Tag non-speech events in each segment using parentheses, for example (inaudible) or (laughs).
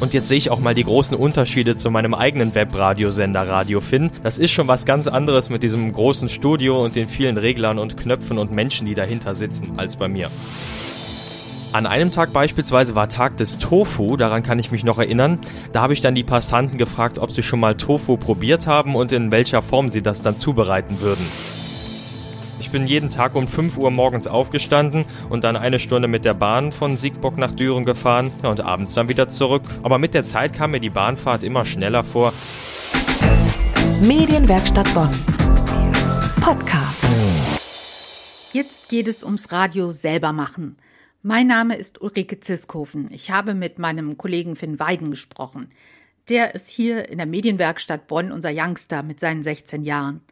Und jetzt sehe ich auch mal die großen Unterschiede zu meinem eigenen Webradiosender Radio Finn. Das ist schon was ganz anderes mit diesem großen Studio und den vielen Reglern und Knöpfen und Menschen, die dahinter sitzen, als bei mir. An einem Tag beispielsweise war Tag des Tofu, daran kann ich mich noch erinnern. Da habe ich dann die Passanten gefragt, ob sie schon mal Tofu probiert haben und in welcher Form sie das dann zubereiten würden. Ich bin jeden Tag um 5 Uhr morgens aufgestanden und dann eine Stunde mit der Bahn von Siegburg nach Düren gefahren ja, und abends dann wieder zurück. Aber mit der Zeit kam mir die Bahnfahrt immer schneller vor. Medienwerkstatt Bonn. Podcast. Jetzt geht es ums Radio selber machen. Mein Name ist Ulrike Ziskofen. Ich habe mit meinem Kollegen Finn Weiden gesprochen. Der ist hier in der Medienwerkstatt Bonn unser Youngster mit seinen 16 Jahren.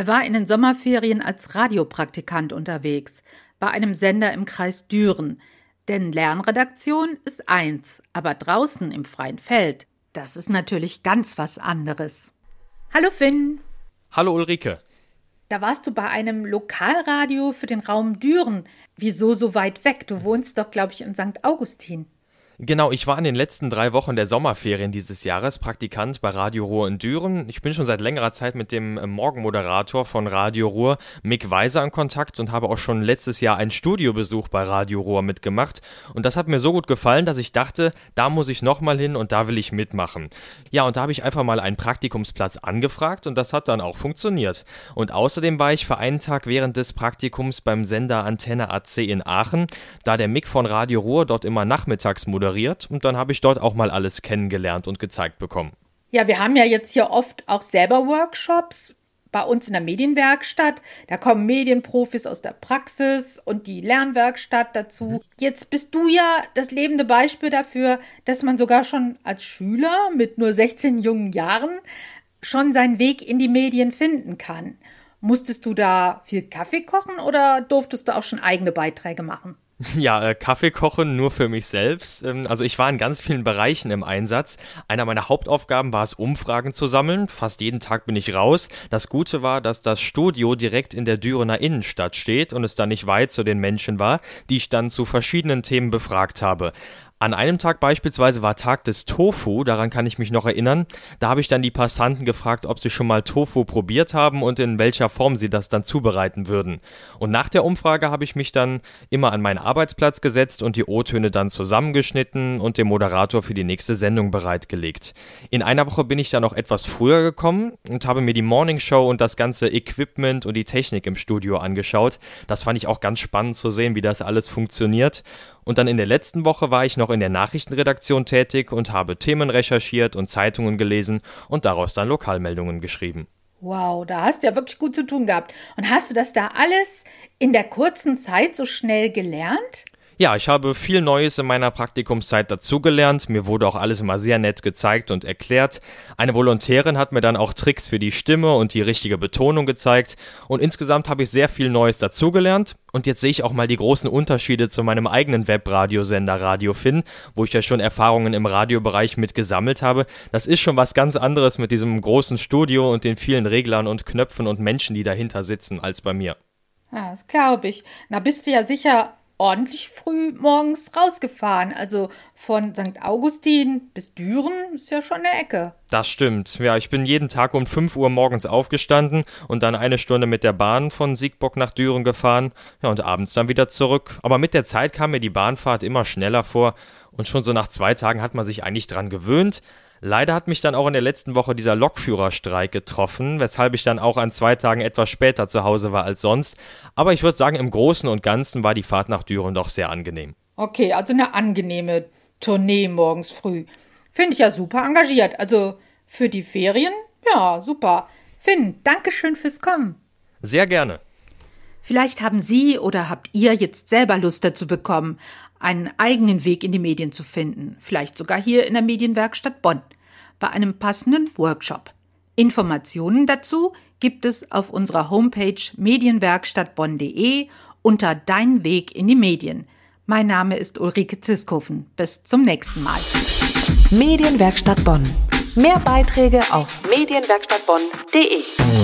Er war in den Sommerferien als Radiopraktikant unterwegs, bei einem Sender im Kreis Düren. Denn Lernredaktion ist eins, aber draußen im freien Feld, das ist natürlich ganz was anderes. Hallo Finn. Hallo Ulrike. Da warst du bei einem Lokalradio für den Raum Düren. Wieso so weit weg? Du wohnst doch, glaube ich, in St. Augustin. Genau, ich war in den letzten drei Wochen der Sommerferien dieses Jahres Praktikant bei Radio Ruhr in Düren. Ich bin schon seit längerer Zeit mit dem äh, Morgenmoderator von Radio Ruhr, Mick Weiser, in Kontakt und habe auch schon letztes Jahr einen Studiobesuch bei Radio Ruhr mitgemacht. Und das hat mir so gut gefallen, dass ich dachte, da muss ich nochmal hin und da will ich mitmachen. Ja, und da habe ich einfach mal einen Praktikumsplatz angefragt und das hat dann auch funktioniert. Und außerdem war ich für einen Tag während des Praktikums beim Sender Antenne AC in Aachen, da der Mick von Radio Ruhr dort immer nachmittags moderiert moderiert und dann habe ich dort auch mal alles kennengelernt und gezeigt bekommen. Ja, wir haben ja jetzt hier oft auch selber Workshops bei uns in der Medienwerkstatt. Da kommen Medienprofis aus der Praxis und die Lernwerkstatt dazu. Mhm. Jetzt bist du ja das lebende Beispiel dafür, dass man sogar schon als Schüler mit nur 16 jungen Jahren schon seinen Weg in die Medien finden kann. Musstest du da viel Kaffee kochen oder durftest du auch schon eigene Beiträge machen? (laughs) Ja, äh, Kaffee kochen nur für mich selbst. Ähm, also ich war in ganz vielen Bereichen im Einsatz. Einer meiner Hauptaufgaben war es, Umfragen zu sammeln. Fast jeden Tag bin ich raus. Das Gute war, dass das Studio direkt in der Dürener Innenstadt steht und es dann nicht weit zu den Menschen war, die ich dann zu verschiedenen Themen befragt habe. An einem Tag beispielsweise war Tag des Tofu, daran kann ich mich noch erinnern. Da habe ich dann die Passanten gefragt, ob sie schon mal Tofu probiert haben und in welcher Form sie das dann zubereiten würden. Und nach der Umfrage habe ich mich dann immer an meinen Arbeitsplatz gesetzt und die O-Töne dann zusammengeschnitten und dem Moderator für die nächste Sendung bereitgelegt. In einer Woche bin ich dann noch etwas früher gekommen und habe mir die Morning Show und das ganze Equipment und die Technik im Studio angeschaut. Das fand ich auch ganz spannend zu sehen, wie das alles funktioniert. Und dann in der letzten Woche war ich noch in der Nachrichtenredaktion tätig und habe Themen recherchiert und Zeitungen gelesen und daraus dann Lokalmeldungen geschrieben. Wow, da hast du ja wirklich gut zu tun gehabt. Und hast du das da alles in der kurzen Zeit so schnell gelernt? Ja, ich habe viel Neues in meiner Praktikumszeit dazugelernt. Mir wurde auch alles immer sehr nett gezeigt und erklärt. Eine Volontärin hat mir dann auch Tricks für die Stimme und die richtige Betonung gezeigt. Und insgesamt habe ich sehr viel Neues dazugelernt. Und jetzt sehe ich auch mal die großen Unterschiede zu meinem eigenen Webradiosender Radio Finn, wo ich ja schon Erfahrungen im Radiobereich mit gesammelt habe. Das ist schon was ganz anderes mit diesem großen Studio und den vielen Reglern und Knöpfen und Menschen, die dahinter sitzen, als bei mir. Ja, das glaube ich. Na, bist du ja sicher ordentlich früh morgens rausgefahren. Also von St. Augustin bis Düren ist ja schon eine Ecke. Das stimmt. Ja, ich bin jeden Tag um 5 Uhr morgens aufgestanden und dann eine Stunde mit der Bahn von Siegburg nach Düren gefahren. Ja, und abends dann wieder zurück. Aber mit der Zeit kam mir die Bahnfahrt immer schneller vor und schon so nach zwei Tagen hat man sich eigentlich dran gewöhnt. Leider hat mich dann auch in der letzten Woche dieser Lokführerstreik getroffen, weshalb ich dann auch an zwei Tagen etwas später zu Hause war als sonst. Aber ich würde sagen, im Großen und Ganzen war die Fahrt nach Düren doch sehr angenehm. Okay, also eine angenehme Tournee morgens früh. Finde ich ja super engagiert. Also für die Ferien, ja, super. Finn, danke schön fürs Kommen. Sehr gerne. Vielleicht haben Sie oder habt ihr jetzt selber Lust dazu bekommen, einen eigenen Weg in die Medien zu finden, vielleicht sogar hier in der Medienwerkstatt Bonn, bei einem passenden Workshop. Informationen dazu gibt es auf unserer Homepage medienwerkstattbonn.de unter Dein Weg in die Medien. Mein Name ist Ulrike Ziskofen. Bis zum nächsten Mal. Medienwerkstatt Bonn. Mehr Beiträge auf medienwerkstattbonn.de.